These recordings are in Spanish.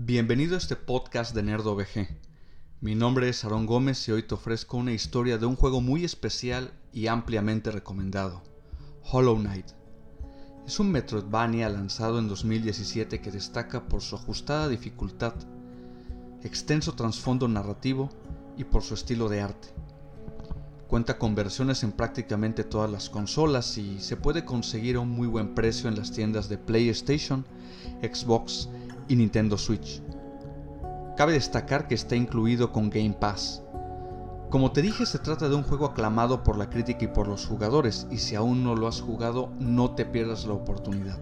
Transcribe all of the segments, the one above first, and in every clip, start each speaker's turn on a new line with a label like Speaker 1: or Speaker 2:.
Speaker 1: Bienvenido a este podcast de Nerdo VG. Mi nombre es Aaron Gómez y hoy te ofrezco una historia de un juego muy especial y ampliamente recomendado, Hollow Knight. Es un Metroidvania lanzado en 2017 que destaca por su ajustada dificultad, extenso trasfondo narrativo y por su estilo de arte. Cuenta con versiones en prácticamente todas las consolas y se puede conseguir a un muy buen precio en las tiendas de PlayStation, Xbox y Nintendo Switch. Cabe destacar que está incluido con Game Pass. Como te dije, se trata de un juego aclamado por la crítica y por los jugadores, y si aún no lo has jugado, no te pierdas la oportunidad.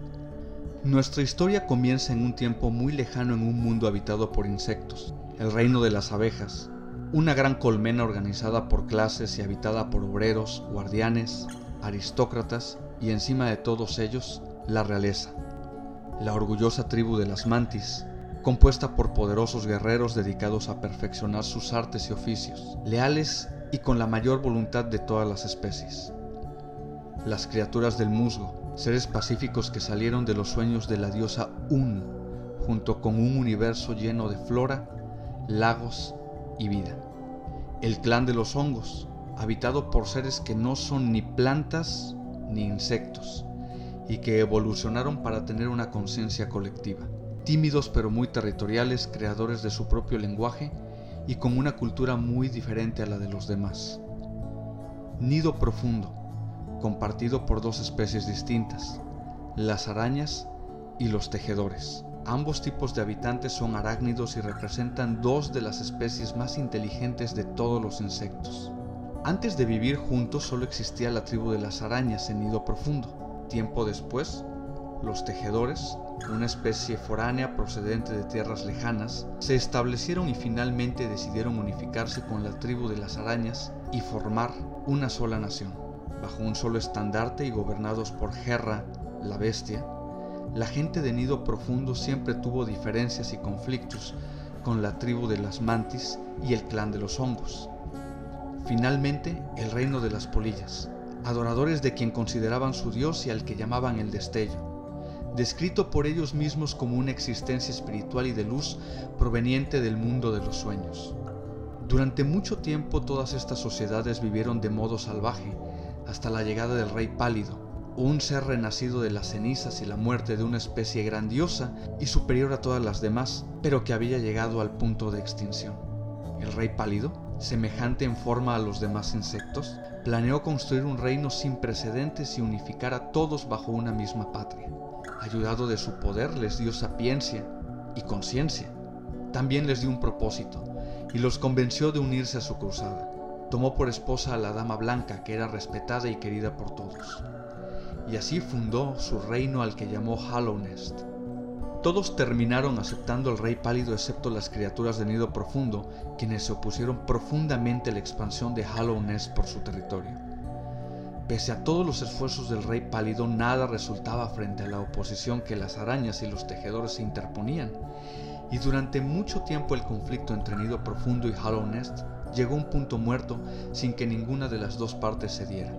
Speaker 1: Nuestra historia comienza en un tiempo muy lejano en un mundo habitado por insectos, el reino de las abejas, una gran colmena organizada por clases y habitada por obreros, guardianes, aristócratas y encima de todos ellos, la realeza. La orgullosa tribu de las mantis, compuesta por poderosos guerreros dedicados a perfeccionar sus artes y oficios, leales y con la mayor voluntad de todas las especies. Las criaturas del musgo, seres pacíficos que salieron de los sueños de la diosa Un, junto con un universo lleno de flora, lagos y vida. El clan de los hongos, habitado por seres que no son ni plantas ni insectos, y que evolucionaron para tener una conciencia colectiva. Tímidos pero muy territoriales, creadores de su propio lenguaje y con una cultura muy diferente a la de los demás. Nido profundo, compartido por dos especies distintas, las arañas y los tejedores. Ambos tipos de habitantes son arácnidos y representan dos de las especies más inteligentes de todos los insectos. Antes de vivir juntos solo existía la tribu de las arañas en nido profundo. Tiempo después, los tejedores, una especie foránea procedente de tierras lejanas, se establecieron y finalmente decidieron unificarse con la tribu de las arañas y formar una sola nación, bajo un solo estandarte y gobernados por Gerra, la bestia, la gente de Nido Profundo siempre tuvo diferencias y conflictos con la tribu de las mantis y el clan de los hongos. Finalmente, el reino de las polillas, adoradores de quien consideraban su dios y al que llamaban el destello, descrito por ellos mismos como una existencia espiritual y de luz proveniente del mundo de los sueños. Durante mucho tiempo todas estas sociedades vivieron de modo salvaje, hasta la llegada del rey pálido, un ser renacido de las cenizas y la muerte de una especie grandiosa y superior a todas las demás, pero que había llegado al punto de extinción. El rey pálido, semejante en forma a los demás insectos, planeó construir un reino sin precedentes y unificar a todos bajo una misma patria. Ayudado de su poder les dio sapiencia y conciencia. También les dio un propósito y los convenció de unirse a su cruzada. Tomó por esposa a la Dama Blanca, que era respetada y querida por todos y así fundó su reino al que llamó Hallownest. Todos terminaron aceptando al rey pálido excepto las criaturas de nido profundo, quienes se opusieron profundamente a la expansión de Hallownest por su territorio. Pese a todos los esfuerzos del rey pálido, nada resultaba frente a la oposición que las arañas y los tejedores se interponían, y durante mucho tiempo el conflicto entre Nido Profundo y Hallownest llegó a un punto muerto sin que ninguna de las dos partes cediera.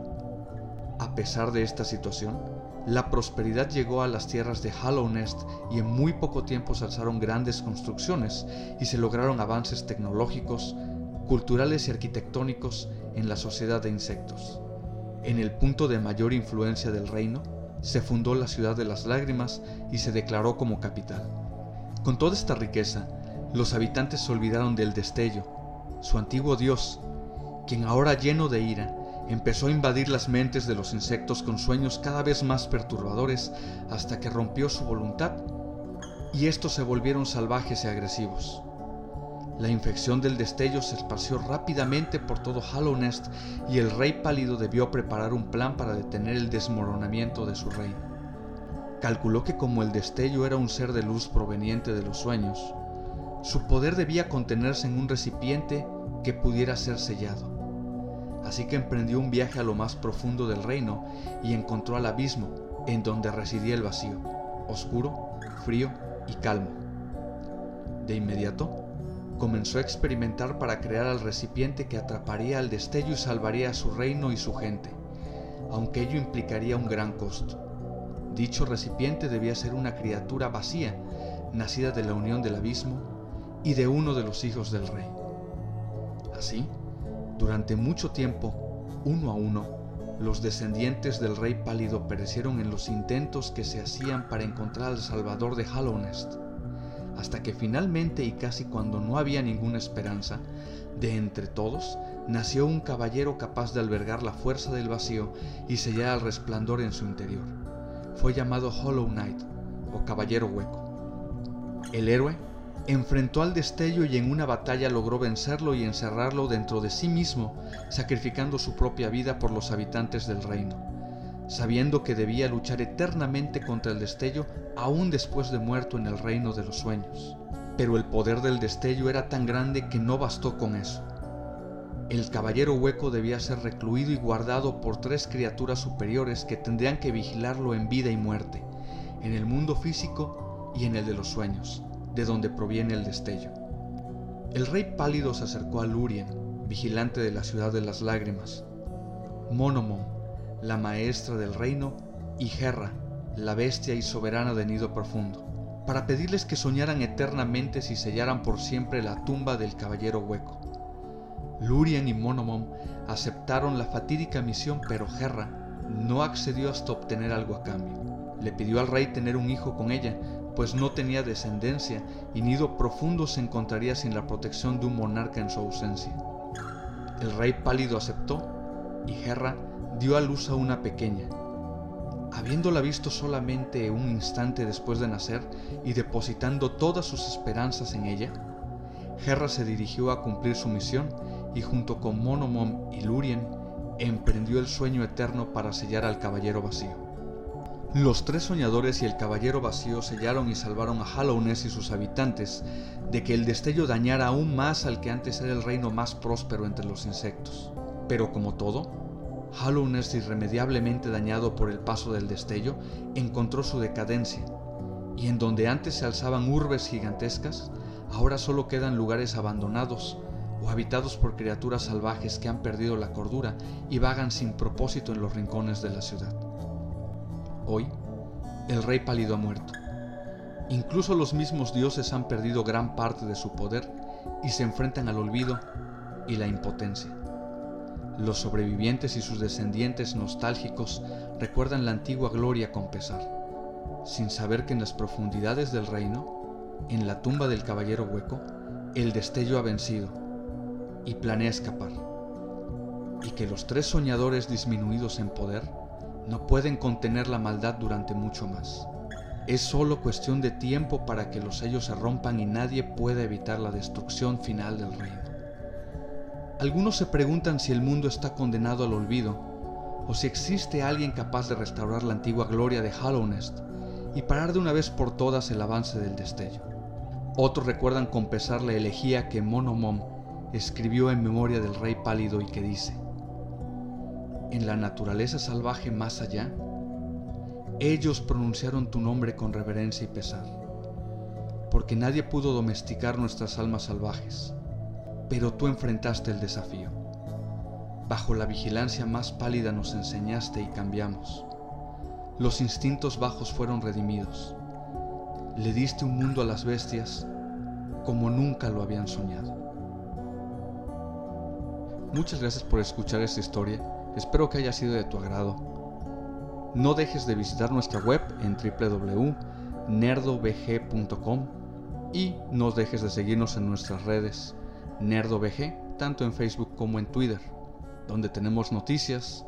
Speaker 1: A pesar de esta situación, la prosperidad llegó a las tierras de Hallownest y en muy poco tiempo se alzaron grandes construcciones y se lograron avances tecnológicos, culturales y arquitectónicos en la sociedad de insectos. En el punto de mayor influencia del reino, se fundó la ciudad de las lágrimas y se declaró como capital. Con toda esta riqueza, los habitantes se olvidaron del destello, su antiguo dios, quien ahora lleno de ira empezó a invadir las mentes de los insectos con sueños cada vez más perturbadores hasta que rompió su voluntad y estos se volvieron salvajes y agresivos. La infección del destello se esparció rápidamente por todo Hallownest y el rey pálido debió preparar un plan para detener el desmoronamiento de su reino. Calculó que como el destello era un ser de luz proveniente de los sueños, su poder debía contenerse en un recipiente que pudiera ser sellado así que emprendió un viaje a lo más profundo del reino y encontró al abismo, en donde residía el vacío, oscuro, frío y calmo. De inmediato, comenzó a experimentar para crear al recipiente que atraparía al destello y salvaría a su reino y su gente, aunque ello implicaría un gran costo. Dicho recipiente debía ser una criatura vacía, nacida de la unión del abismo y de uno de los hijos del rey. Así, durante mucho tiempo, uno a uno, los descendientes del rey pálido perecieron en los intentos que se hacían para encontrar al salvador de Hallownest, hasta que finalmente y casi cuando no había ninguna esperanza, de entre todos nació un caballero capaz de albergar la fuerza del vacío y sellar el resplandor en su interior. Fue llamado Hollow Knight o Caballero Hueco. El héroe enfrentó al destello y en una batalla logró vencerlo y encerrarlo dentro de sí mismo, sacrificando su propia vida por los habitantes del reino, sabiendo que debía luchar eternamente contra el destello aún después de muerto en el reino de los sueños. Pero el poder del destello era tan grande que no bastó con eso. El caballero hueco debía ser recluido y guardado por tres criaturas superiores que tendrían que vigilarlo en vida y muerte, en el mundo físico y en el de los sueños, de donde proviene el destello. El rey pálido se acercó a Lurien, vigilante de la ciudad de las lágrimas, Monomon, la maestra del reino, y Herra, la bestia y soberana de nido profundo, para pedirles que soñaran eternamente si sellaran por siempre la tumba del caballero hueco. Lurien y Monomom aceptaron la fatídica misión, pero Herra no accedió hasta obtener algo a cambio. Le pidió al rey tener un hijo con ella, pues no tenía descendencia y nido profundo se encontraría sin la protección de un monarca en su ausencia. El rey pálido aceptó y Herra dio a luz a una pequeña. Habiéndola visto solamente un instante después de nacer y depositando todas sus esperanzas en ella, Herra se dirigió a cumplir su misión y junto con Monomom y Lurien emprendió el sueño eterno para sellar al caballero vacío. Los tres soñadores y el caballero vacío sellaron y salvaron a Hallownest y sus habitantes de que el destello dañara aún más al que antes era el reino más próspero entre los insectos. Pero como todo, Hallownest irremediablemente dañado por el paso del destello encontró su decadencia, y en donde antes se alzaban urbes gigantescas, ahora solo quedan lugares abandonados, o habitados por criaturas salvajes que han perdido la cordura y vagan sin propósito en los rincones de la ciudad. Hoy, el rey pálido ha muerto. Incluso los mismos dioses han perdido gran parte de su poder y se enfrentan al olvido y la impotencia. Los sobrevivientes y sus descendientes nostálgicos recuerdan la antigua gloria con pesar, sin saber que en las profundidades del reino, en la tumba del caballero hueco, el destello ha vencido y planea escapar, y que los tres soñadores disminuidos en poder no pueden contener la maldad durante mucho más. Es solo cuestión de tiempo para que los sellos se rompan y nadie pueda evitar la destrucción final del reino. Algunos se preguntan si el mundo está condenado al olvido o si existe alguien capaz de restaurar la antigua gloria de Hallownest y parar de una vez por todas el avance del destello. Otros recuerdan con pesar la elegía que Monomom escribió en memoria del rey pálido y que dice, en la naturaleza salvaje más allá, ellos pronunciaron tu nombre con reverencia y pesar, porque nadie pudo domesticar nuestras almas salvajes, pero tú enfrentaste el desafío. Bajo la vigilancia más pálida nos enseñaste y cambiamos. Los instintos bajos fueron redimidos. Le diste un mundo a las bestias como nunca lo habían soñado. Muchas gracias por escuchar esta historia, espero que haya sido de tu agrado. No dejes de visitar nuestra web en www.nerdovg.com y no dejes de seguirnos en nuestras redes NerdoVG, tanto en Facebook como en Twitter, donde tenemos noticias,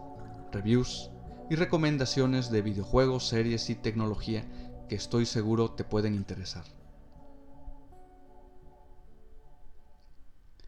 Speaker 1: reviews y recomendaciones de videojuegos, series y tecnología que estoy seguro te pueden interesar.